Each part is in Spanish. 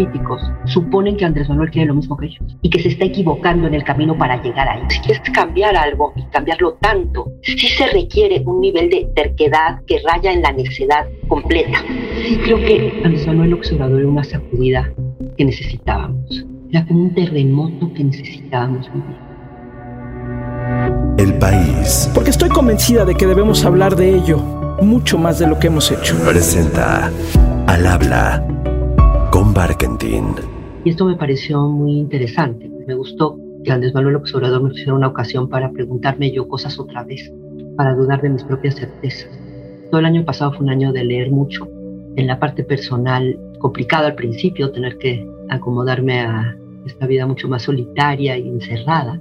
críticos suponen que Andrés Manuel quiere lo mismo que ellos y que se está equivocando en el camino para llegar ahí. Si quieres cambiar algo y cambiarlo tanto, sí se requiere un nivel de terquedad que raya en la necedad completa. Sí creo que Andrés Manuel Observador era una sacudida que necesitábamos. Era como un terremoto que necesitábamos vivir. El país. Porque estoy convencida de que debemos hablar de ello mucho más de lo que hemos hecho. Presenta Al habla Y esto me pareció muy interesante. Me gustó que Andrés Manuel Observador me pusiera una ocasión para preguntarme yo cosas otra vez, para dudar de mis propias certezas. Todo el año pasado fue un año de leer mucho. En la parte personal, complicado al principio, tener que acomodarme a esta vida mucho más solitaria y encerrada.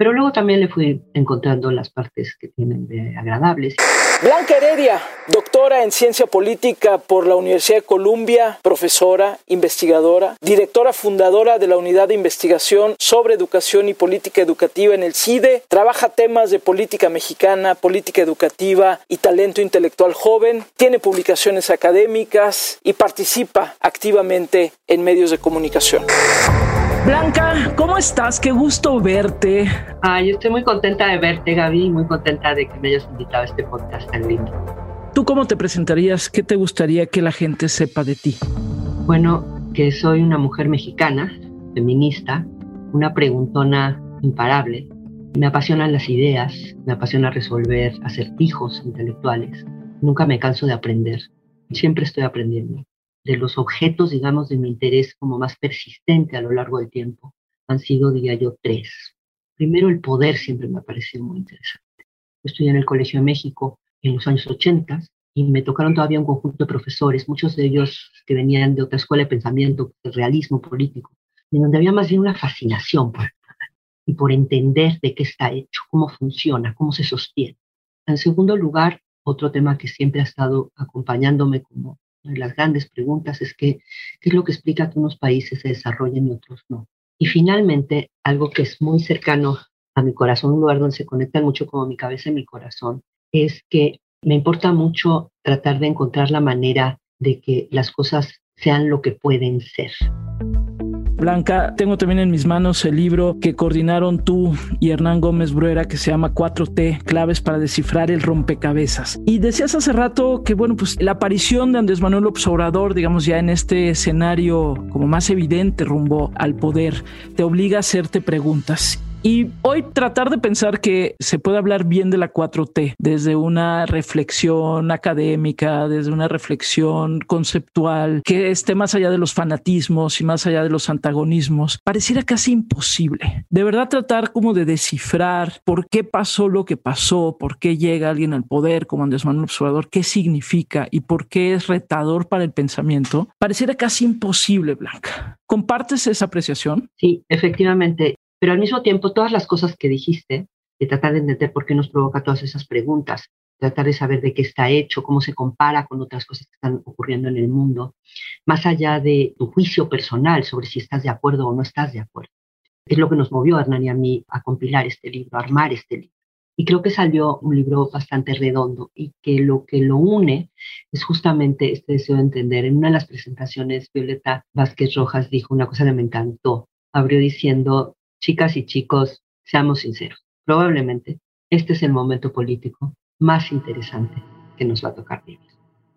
Pero luego también le fui encontrando las partes que tienen de agradables. Blanca Heredia, doctora en ciencia política por la Universidad de Columbia, profesora, investigadora, directora fundadora de la Unidad de Investigación sobre Educación y Política Educativa en el CIDE, trabaja temas de política mexicana, política educativa y talento intelectual joven, tiene publicaciones académicas y participa activamente en medios de comunicación. Blanca, ¿cómo estás? Qué gusto verte. Ay, yo estoy muy contenta de verte, Gaby, muy contenta de que me hayas invitado a este podcast tan lindo. ¿Tú cómo te presentarías? ¿Qué te gustaría que la gente sepa de ti? Bueno, que soy una mujer mexicana, feminista, una preguntona imparable. Me apasionan las ideas, me apasiona resolver acertijos intelectuales. Nunca me canso de aprender, siempre estoy aprendiendo de los objetos, digamos, de mi interés como más persistente a lo largo del tiempo han sido, diría yo, tres. Primero, el poder siempre me ha parecido muy interesante. Yo estudié en el Colegio de México en los años 80 y me tocaron todavía un conjunto de profesores, muchos de ellos que venían de otra escuela de pensamiento, de realismo político, en donde había más bien una fascinación y por entender de qué está hecho, cómo funciona, cómo se sostiene. En segundo lugar, otro tema que siempre ha estado acompañándome como las grandes preguntas es que, qué es lo que explica que unos países se desarrollen y otros no. Y finalmente, algo que es muy cercano a mi corazón, un lugar donde se conectan mucho como mi cabeza y mi corazón, es que me importa mucho tratar de encontrar la manera de que las cosas sean lo que pueden ser. Blanca, tengo también en mis manos el libro que coordinaron tú y Hernán Gómez Bruera que se llama 4T, claves para descifrar el rompecabezas. Y decías hace rato que, bueno, pues la aparición de Andrés Manuel López Obrador, digamos ya en este escenario como más evidente rumbo al poder, te obliga a hacerte preguntas. Y hoy tratar de pensar que se puede hablar bien de la 4T desde una reflexión académica, desde una reflexión conceptual, que esté más allá de los fanatismos y más allá de los antagonismos, pareciera casi imposible. De verdad tratar como de descifrar por qué pasó lo que pasó, por qué llega alguien al poder como Andrés Manuel Observador, qué significa y por qué es retador para el pensamiento, pareciera casi imposible, Blanca. ¿Compartes esa apreciación? Sí, efectivamente. Pero al mismo tiempo, todas las cosas que dijiste, de tratar de entender por qué nos provoca todas esas preguntas, tratar de saber de qué está hecho, cómo se compara con otras cosas que están ocurriendo en el mundo, más allá de tu juicio personal sobre si estás de acuerdo o no estás de acuerdo. Es lo que nos movió a Hernán y a mí a compilar este libro, a armar este libro. Y creo que salió un libro bastante redondo y que lo que lo une es justamente este deseo de entender. En una de las presentaciones, Violeta Vázquez Rojas dijo una cosa que me encantó. Abrió diciendo, Chicas y chicos, seamos sinceros, probablemente este es el momento político más interesante que nos va a tocar vivir.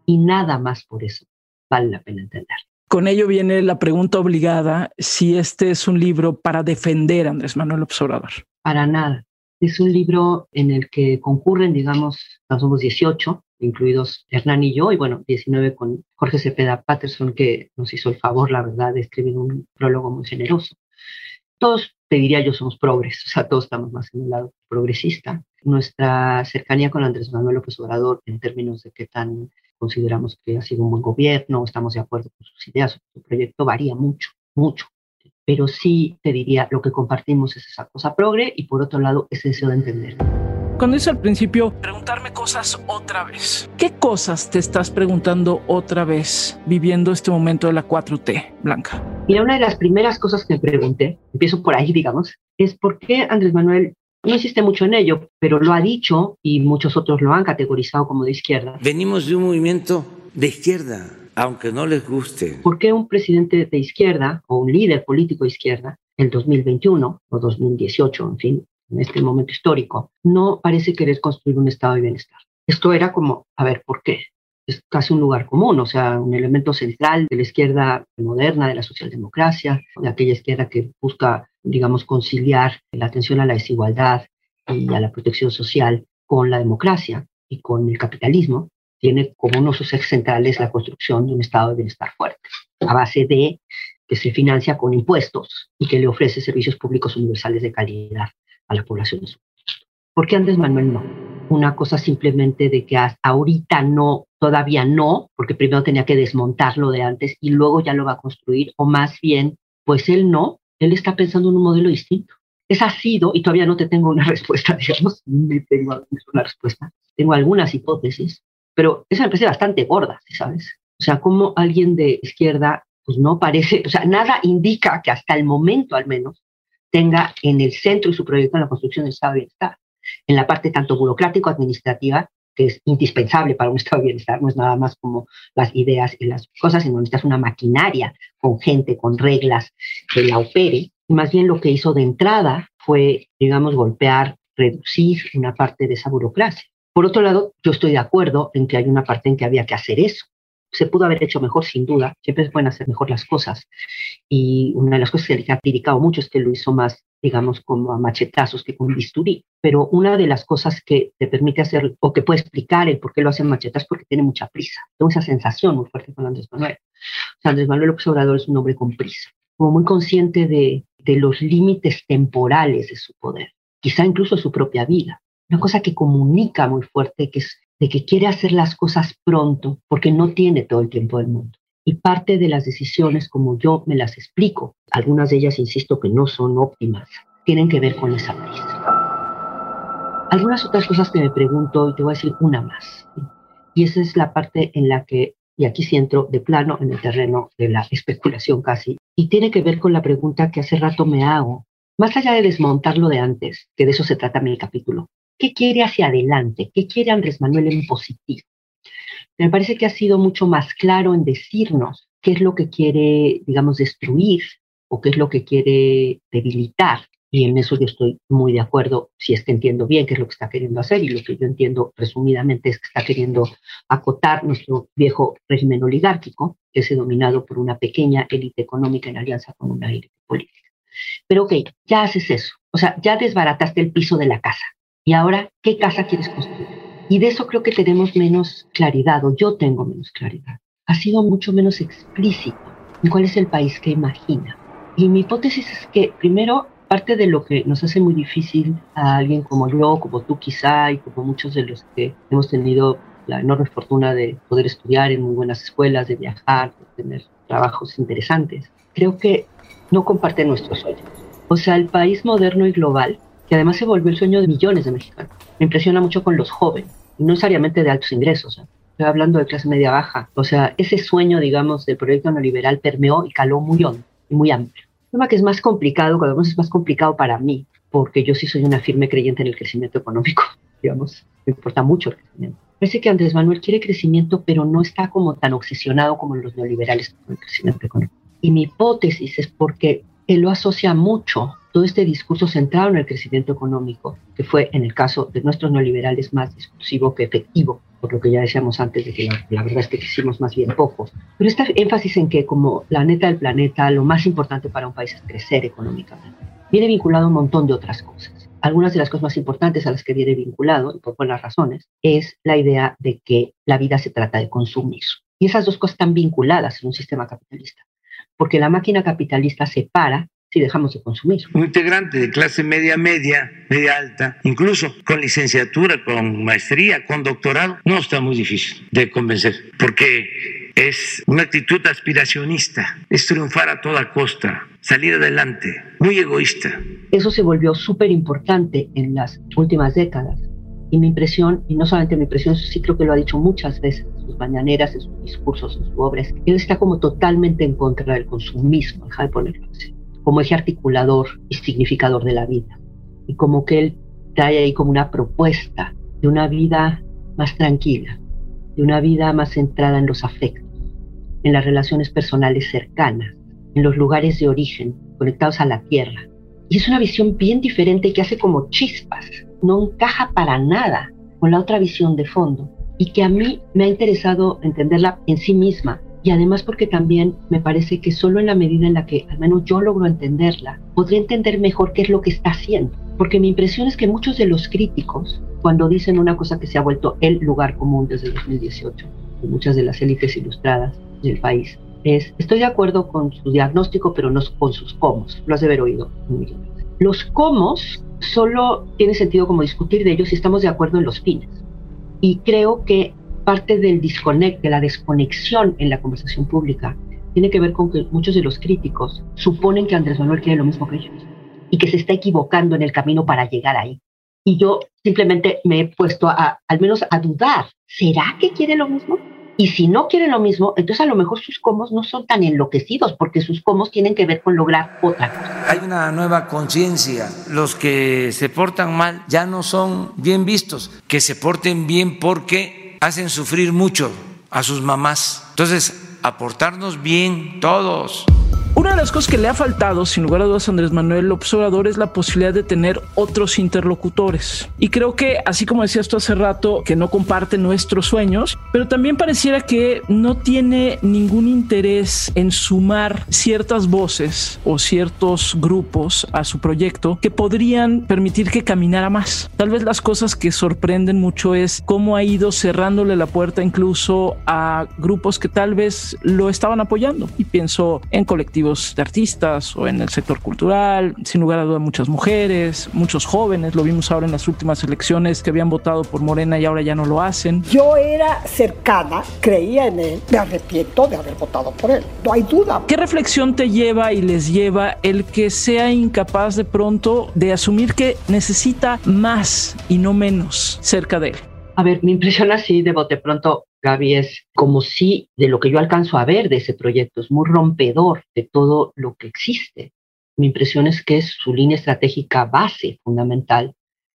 Y nada más por eso vale la pena entender. Con ello viene la pregunta obligada si este es un libro para defender a Andrés Manuel Observador. Para nada. Es un libro en el que concurren, digamos, somos 18, incluidos Hernán y yo, y bueno, 19 con Jorge Cepeda Patterson, que nos hizo el favor, la verdad, de escribir un prólogo muy generoso. Todos te diría yo, somos progres, o sea, todos estamos más en el lado progresista. Nuestra cercanía con Andrés Manuel López Obrador en términos de qué tan consideramos que ha sido un buen gobierno, estamos de acuerdo con sus ideas, su proyecto varía mucho, mucho. Pero sí te diría, lo que compartimos es esa cosa progre y por otro lado ese deseo de entender. Cuando dice al principio, preguntarme cosas otra vez. ¿Qué cosas te estás preguntando otra vez viviendo este momento de la 4T, Blanca? Mira, una de las primeras cosas que me pregunté, empiezo por ahí, digamos, es por qué Andrés Manuel no insiste mucho en ello, pero lo ha dicho y muchos otros lo han categorizado como de izquierda. Venimos de un movimiento de izquierda aunque no les guste. ¿Por qué un presidente de izquierda o un líder político de izquierda en 2021 o 2018, en fin, en este momento histórico, no parece querer construir un estado de bienestar? Esto era como, a ver, ¿por qué? Es casi un lugar común, o sea, un elemento central de la izquierda moderna, de la socialdemocracia, de aquella izquierda que busca, digamos, conciliar la atención a la desigualdad y a la protección social con la democracia y con el capitalismo, tiene como uno de sus ejes centrales la construcción de un estado de bienestar fuerte, a base de que se financia con impuestos y que le ofrece servicios públicos universales de calidad a la población. ¿Por qué Andrés Manuel no? Una cosa simplemente de que hasta ahorita no, todavía no, porque primero tenía que desmontarlo de antes y luego ya lo va a construir, o más bien, pues él no, él está pensando en un modelo distinto. Esa ha sido, y todavía no te tengo una respuesta, digamos, ni tengo una respuesta, tengo algunas hipótesis, pero esa me parece bastante gorda, ¿sabes? O sea, como alguien de izquierda, pues no parece, o sea, nada indica que hasta el momento al menos tenga en el centro de su proyecto la construcción del Estado de Bienestar, en la parte tanto burocrático-administrativa, que es indispensable para un Estado de Bienestar, no es nada más como las ideas y las cosas, sino necesitas una maquinaria con gente, con reglas que la opere. Y más bien lo que hizo de entrada fue, digamos, golpear, reducir una parte de esa burocracia. Por otro lado, yo estoy de acuerdo en que hay una parte en que había que hacer eso. Se pudo haber hecho mejor, sin duda. Siempre se pueden hacer mejor las cosas. Y una de las cosas que le ha criticado mucho es que lo hizo más, digamos, como a machetazos que con bisturí. Pero una de las cosas que te permite hacer, o que puede explicar el por qué lo hace machetazos, porque tiene mucha prisa. Tengo esa sensación muy fuerte con Andrés Manuel. O sea, Andrés Manuel López Obrador es un hombre con prisa, como muy consciente de, de los límites temporales de su poder, quizá incluso su propia vida una cosa que comunica muy fuerte, que es de que quiere hacer las cosas pronto porque no tiene todo el tiempo del mundo. Y parte de las decisiones, como yo me las explico, algunas de ellas, insisto, que no son óptimas, tienen que ver con esa prisa. Algunas otras cosas que me pregunto, y te voy a decir una más, y esa es la parte en la que, y aquí sí entro de plano en el terreno de la especulación casi, y tiene que ver con la pregunta que hace rato me hago, más allá de desmontarlo de antes, que de eso se trata mi capítulo, ¿Qué quiere hacia adelante? ¿Qué quiere Andrés Manuel en positivo? Me parece que ha sido mucho más claro en decirnos qué es lo que quiere, digamos, destruir o qué es lo que quiere debilitar. Y en eso yo estoy muy de acuerdo, si es que entiendo bien qué es lo que está queriendo hacer y lo que yo entiendo resumidamente es que está queriendo acotar nuestro viejo régimen oligárquico, que es dominado por una pequeña élite económica en alianza con una élite política. Pero ok, ya haces eso, o sea, ya desbarataste el piso de la casa, y ahora, ¿qué casa quieres construir? Y de eso creo que tenemos menos claridad, o yo tengo menos claridad. Ha sido mucho menos explícito en cuál es el país que imagina. Y mi hipótesis es que, primero, parte de lo que nos hace muy difícil a alguien como yo, como tú quizá, y como muchos de los que hemos tenido la enorme fortuna de poder estudiar en muy buenas escuelas, de viajar, de tener trabajos interesantes, creo que no comparte nuestros sueños. O sea, el país moderno y global que además se volvió el sueño de millones de mexicanos. Me impresiona mucho con los jóvenes, no necesariamente de altos ingresos. ¿eh? Estoy hablando de clase media baja. O sea, ese sueño, digamos, del proyecto neoliberal permeó y caló muy hondo y muy amplio. El tema que es más complicado, cuando es más complicado para mí, porque yo sí soy una firme creyente en el crecimiento económico, digamos, me importa mucho el crecimiento. Parece que Andrés Manuel quiere crecimiento, pero no está como tan obsesionado como los neoliberales con el crecimiento económico. Y mi hipótesis es porque él lo asocia mucho todo este discurso centrado en el crecimiento económico, que fue en el caso de nuestros neoliberales más discursivo que efectivo, por lo que ya decíamos antes de que la, verdad es que hicimos más bien poco. Pero este énfasis en que como la neta del planeta, lo más importante para un país es crecer económicamente, viene vinculado a un montón de otras cosas. Algunas de las cosas más importantes a las que viene vinculado, y por buenas razones, es la idea de que la vida se trata de consumir. Y esas dos cosas están vinculadas en un sistema capitalista, porque la máquina capitalista separa si dejamos de consumir. Un integrante de clase media, media, media alta, incluso con licenciatura, con maestría, con doctorado, no está muy difícil de convencer, porque es una actitud aspiracionista, es triunfar a toda costa, salir adelante, muy egoísta. Eso se volvió súper importante en las últimas décadas. Y mi impresión, y no solamente mi impresión, sí creo que lo ha dicho muchas veces en sus mañaneras, en sus discursos, en sus obras, él está como totalmente en contra del consumismo, deja de ponerlo así como eje articulador y significador de la vida. Y como que él trae ahí como una propuesta de una vida más tranquila, de una vida más centrada en los afectos, en las relaciones personales cercanas, en los lugares de origen, conectados a la tierra. Y es una visión bien diferente que hace como chispas, no encaja para nada con la otra visión de fondo y que a mí me ha interesado entenderla en sí misma y además porque también me parece que solo en la medida en la que al menos yo logro entenderla, podré entender mejor qué es lo que está haciendo. Porque mi impresión es que muchos de los críticos, cuando dicen una cosa que se ha vuelto el lugar común desde 2018, en muchas de las élites ilustradas del país, es, estoy de acuerdo con su diagnóstico, pero no con sus cómo. Lo has de haber oído Los cómo solo tiene sentido como discutir de ellos si estamos de acuerdo en los fines. Y creo que parte del disconnect, de la desconexión en la conversación pública, tiene que ver con que muchos de los críticos suponen que Andrés Manuel quiere lo mismo que ellos y que se está equivocando en el camino para llegar ahí. Y yo simplemente me he puesto a, al menos a dudar, ¿será que quiere lo mismo? Y si no quiere lo mismo, entonces a lo mejor sus comos no son tan enloquecidos, porque sus comos tienen que ver con lograr otra cosa. Hay una nueva conciencia. Los que se portan mal ya no son bien vistos. Que se porten bien porque hacen sufrir mucho a sus mamás. Entonces, aportarnos bien todos. Una de las cosas que le ha faltado, sin lugar a dudas, a Andrés Manuel Obrador es la posibilidad de tener otros interlocutores. Y creo que, así como decías tú hace rato, que no comparte nuestros sueños, pero también pareciera que no tiene ningún interés en sumar ciertas voces o ciertos grupos a su proyecto que podrían permitir que caminara más. Tal vez las cosas que sorprenden mucho es cómo ha ido cerrándole la puerta incluso a grupos que tal vez lo estaban apoyando. Y pienso en colectivos de artistas o en el sector cultural, sin lugar a duda muchas mujeres, muchos jóvenes, lo vimos ahora en las últimas elecciones que habían votado por Morena y ahora ya no lo hacen. Yo era cercana, creía en él, me arrepiento de haber votado por él, no hay duda. ¿Qué reflexión te lleva y les lleva el que sea incapaz de pronto de asumir que necesita más y no menos cerca de él? A ver, me impresiona así de bote pronto Gaby, es como si de lo que yo alcanzo a ver de ese proyecto, es muy rompedor de todo lo que existe. Mi impresión es que su línea estratégica base fundamental,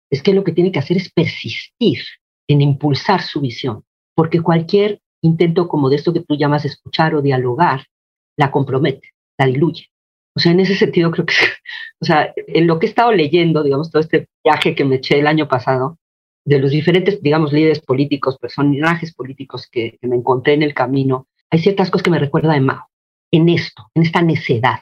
es que lo que tiene que hacer es persistir en impulsar su visión, porque cualquier intento como de esto que tú llamas escuchar o dialogar, la compromete, la diluye. O sea, en ese sentido creo que, o sea, en lo que he estado leyendo, digamos, todo este viaje que me eché el año pasado, de los diferentes, digamos, líderes políticos, personajes políticos que, me encontré en el camino, hay ciertas cosas que me recuerda de Mao, en esto, en esta necedad.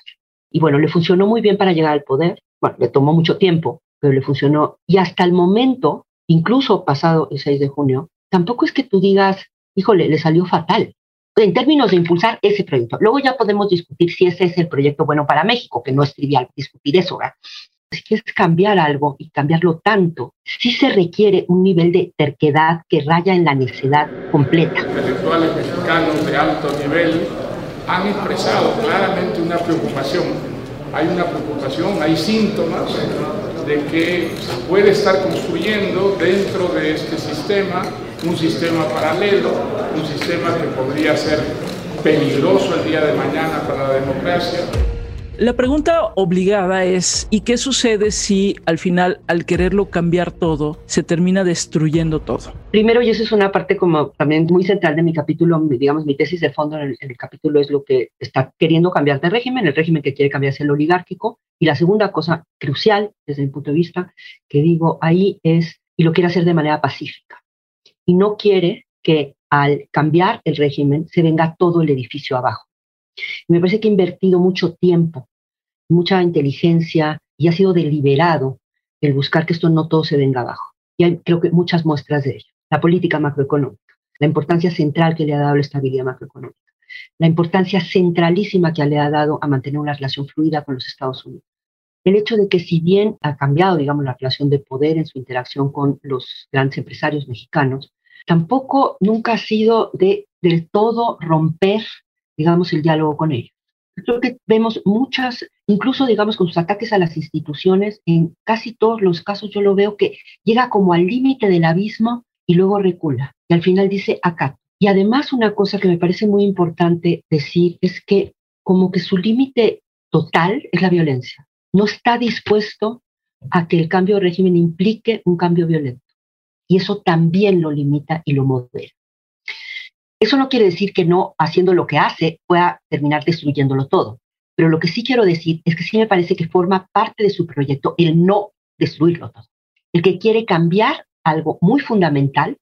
Y bueno, le funcionó muy bien para llegar al poder. Bueno, le tomó mucho tiempo, pero le funcionó. Y hasta el momento, incluso pasado el 6 de junio, tampoco es que tú digas, híjole, le salió fatal. En términos de impulsar ese proyecto. Luego ya podemos discutir si ese es el proyecto bueno para México, que no es trivial discutir eso, ¿verdad? Si quieres cambiar algo y cambiarlo tanto, sí se requiere un nivel de terquedad que raya en la necedad completa. Intelectuales mexicanos de alto nivel han expresado claramente una preocupación. Hay una preocupación, hay síntomas de que se puede estar construyendo dentro de este sistema un sistema paralelo, un sistema que podría ser peligroso el día de mañana para la democracia. La pregunta obligada es, ¿y qué sucede si al final, al quererlo cambiar todo, se termina destruyendo todo? Primero, y eso es una parte como también muy central de mi capítulo, digamos, mi tesis de fondo en el, capítulo es lo que está queriendo cambiar de régimen, el régimen que quiere cambiar es el oligárquico. Y la segunda cosa crucial, desde mi punto de vista, que digo ahí es, y lo quiere hacer de manera pacífica. Y no quiere que al cambiar el régimen se venga todo el edificio abajo me parece que ha invertido mucho tiempo, mucha inteligencia y ha sido deliberado el buscar que esto no todo se venga abajo. Y hay creo que muchas muestras de ello. La política macroeconómica, la importancia central que le ha dado la estabilidad macroeconómica, la importancia centralísima que le ha dado a mantener una relación fluida con los Estados Unidos. El hecho de que si bien ha cambiado, digamos, la relación de poder en su interacción con los grandes empresarios mexicanos, tampoco nunca ha sido de del todo romper digamos, el diálogo con ellos. Creo que vemos muchas, incluso, digamos, con sus ataques a las instituciones, en casi todos los casos yo lo veo que llega como al límite del abismo y luego recula. Y al final dice acá. Y además una cosa que me parece muy importante decir es que como que su límite total es la violencia. No está dispuesto a que el cambio de régimen implique un cambio violento. Y eso también lo limita y lo modera. Eso no quiere decir que no haciendo lo que hace pueda terminar destruyéndolo todo. Pero lo que sí quiero decir es que sí me parece que forma parte de su proyecto el no destruirlo todo. El que quiere cambiar algo muy fundamental,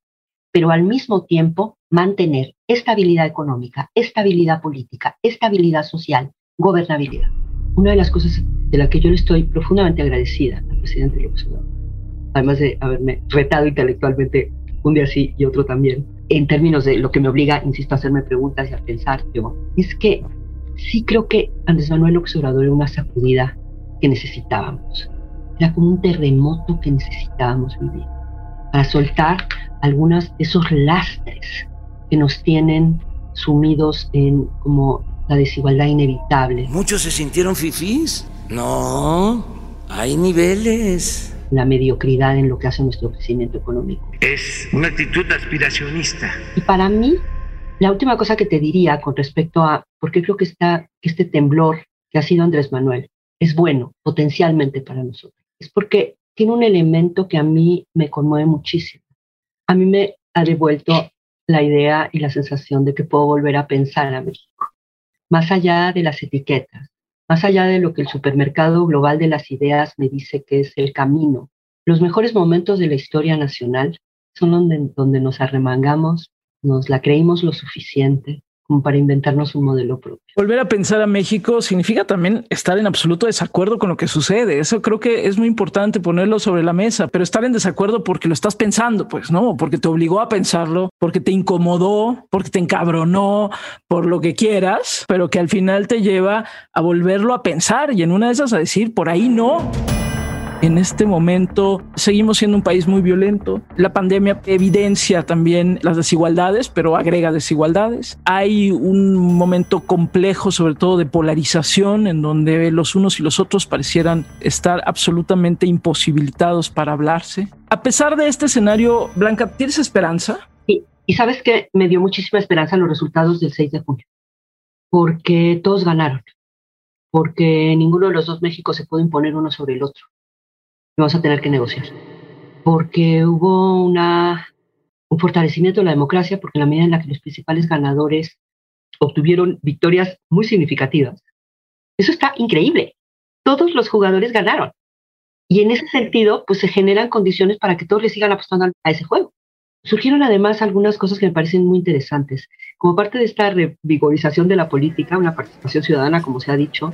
pero al mismo tiempo mantener estabilidad económica, estabilidad política, estabilidad social, gobernabilidad. Una de las cosas de la que yo le estoy profundamente agradecida al presidente López Obrador, además de haberme retado intelectualmente un día sí y otro también, en términos de lo que me obliga, insisto, a hacerme preguntas y a pensar yo, es que sí creo que Andrés Manuel Obrador era una sacudida que necesitábamos. Era como un terremoto que necesitábamos vivir para soltar algunos de esos lastres que nos tienen sumidos en como la desigualdad inevitable. Muchos se sintieron fifís. No, hay niveles. La mediocridad en lo que hace nuestro crecimiento económico. Es una actitud aspiracionista. Y para mí, la última cosa que te diría con respecto a por qué creo que está, este temblor que ha sido Andrés Manuel es bueno potencialmente para nosotros, es porque tiene un elemento que a mí me conmueve muchísimo. A mí me ha devuelto la idea y la sensación de que puedo volver a pensar a México, más allá de las etiquetas, más allá de lo que el supermercado global de las ideas me dice que es el camino. Los mejores momentos de la historia nacional son donde, nos arremangamos, nos la creímos lo suficiente, para inventarnos un modelo propio. Volver a pensar a México significa también estar en absoluto desacuerdo con lo que sucede. Eso creo que es muy importante ponerlo sobre la mesa, pero estar en desacuerdo porque lo estás pensando, pues no, porque te obligó a pensarlo, porque te incomodó, porque te encabronó, por lo que quieras, pero que al final te lleva a volverlo a pensar y en una de esas a decir, por ahí no. En este momento seguimos siendo un país muy violento. La pandemia evidencia también las desigualdades, pero agrega desigualdades. Hay un momento complejo, sobre todo de polarización, en donde los unos y los otros parecieran estar absolutamente imposibilitados para hablarse. A pesar de este escenario, Blanca, ¿tienes esperanza? Sí, y sabes que me dio muchísima esperanza los resultados del 6 de junio, porque todos ganaron, porque ninguno de los dos México se puede imponer uno sobre el otro vamos a tener que negociar. Porque hubo una, un fortalecimiento de la democracia, porque en la medida en la que los principales ganadores obtuvieron victorias muy significativas, eso está increíble. Todos los jugadores ganaron. Y en ese sentido, pues se generan condiciones para que todos le sigan apostando a ese juego. Surgieron además algunas cosas que me parecen muy interesantes. Como parte de esta revigorización de la política, una participación ciudadana, como se ha dicho,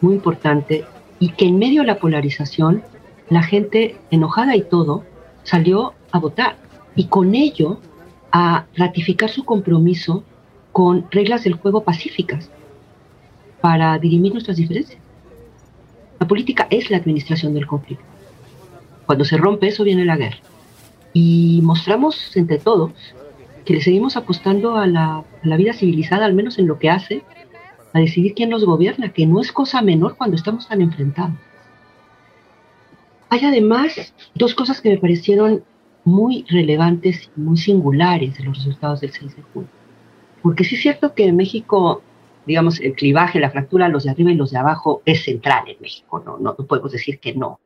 muy importante, y que en medio de la polarización la gente enojada y todo salió a votar y con ello a ratificar su compromiso con reglas del juego pacíficas para dirimir nuestras diferencias. La política es la administración del conflicto. Cuando se rompe eso viene la guerra. Y mostramos entre todos que le seguimos apostando a la, a la vida civilizada, al menos en lo que hace a decidir quién nos gobierna, que no es cosa menor cuando estamos tan enfrentados. Hay además dos cosas que me parecieron muy relevantes y muy singulares de los resultados del 6 de junio. Porque sí es cierto que en México, digamos, el clivaje, la fractura, los de arriba y los de abajo es central en México, no, no, no podemos decir que no.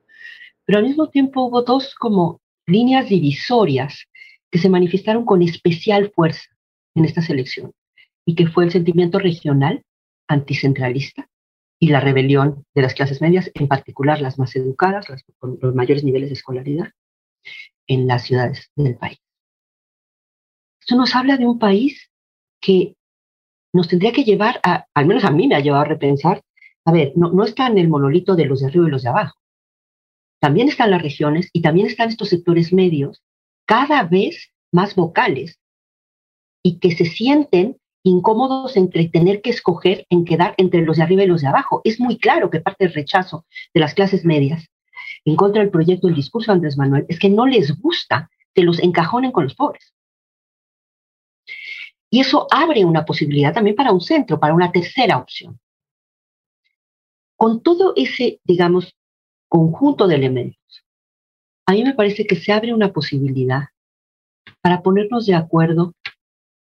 Pero al mismo tiempo hubo dos como líneas divisorias que se manifestaron con especial fuerza en estas elecciones y que fue el sentimiento regional anticentralista y la rebelión de las clases medias, en particular las más educadas, con los mayores niveles de escolaridad en las ciudades del país. Esto nos habla de un país que nos tendría que llevar a, al menos a mí me ha llevado a repensar, a ver, no, no está en el monolito de los de arriba y los de abajo. También están las regiones y también están estos sectores medios cada vez más vocales y que se sienten incómodos entre tener que escoger en quedar entre los de arriba y los de abajo. Es muy claro que parte del rechazo de las clases medias en contra del proyecto, el discurso de Andrés Manuel, es que no les gusta que los encajonen con los pobres. Y eso abre una posibilidad también para un centro, para una tercera opción. Con todo ese, digamos, conjunto de elementos, a mí me parece que se abre una posibilidad para ponernos de acuerdo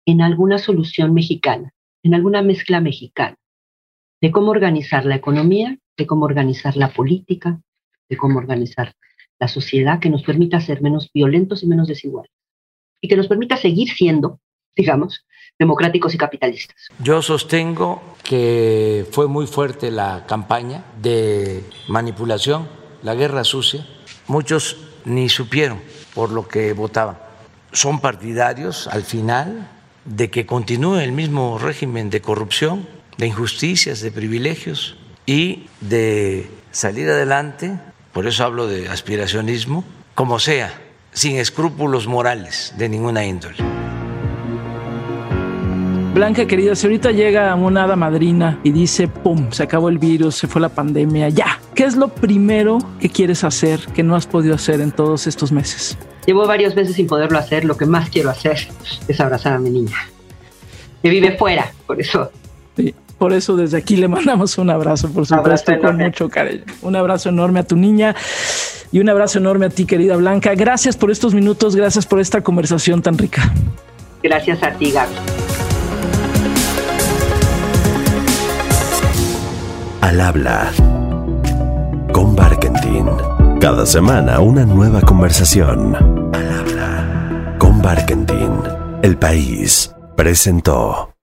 en alguna solución mexicana, en alguna mezcla mexicana, de cómo organizar la economía, de cómo organizar la política, de cómo organizar la sociedad que nos permita ser menos violentos y menos desiguales. Y que nos permita seguir siendo, digamos, democráticos y capitalistas. Yo sostengo que fue muy fuerte la campaña de manipulación, la guerra sucia. Muchos ni supieron por lo que votaban. Son partidarios al final de que continúe el mismo régimen de corrupción, de injusticias, de privilegios y de salir adelante, por eso hablo de aspiracionismo, como sea, sin escrúpulos morales de ninguna índole. Blanca querida, si ahorita llega una hada madrina y dice, ¡pum!, se acabó el virus, se fue la pandemia, ya. ¿Qué es lo primero que quieres hacer que no has podido hacer en todos estos meses? Llevo varios meses sin poderlo hacer, lo que más quiero hacer es abrazar a mi niña. Que vive fuera, por eso. Sí, por eso desde aquí le mandamos un abrazo, por supuesto, con mucho cariño. Un abrazo enorme a tu niña y un abrazo enorme a ti, querida Blanca. Gracias por estos minutos, gracias por esta conversación tan rica. Gracias a ti, Gaby. Al habla con Barkentin. Cada semana una nueva conversación. Con Barkentin. El país presentó.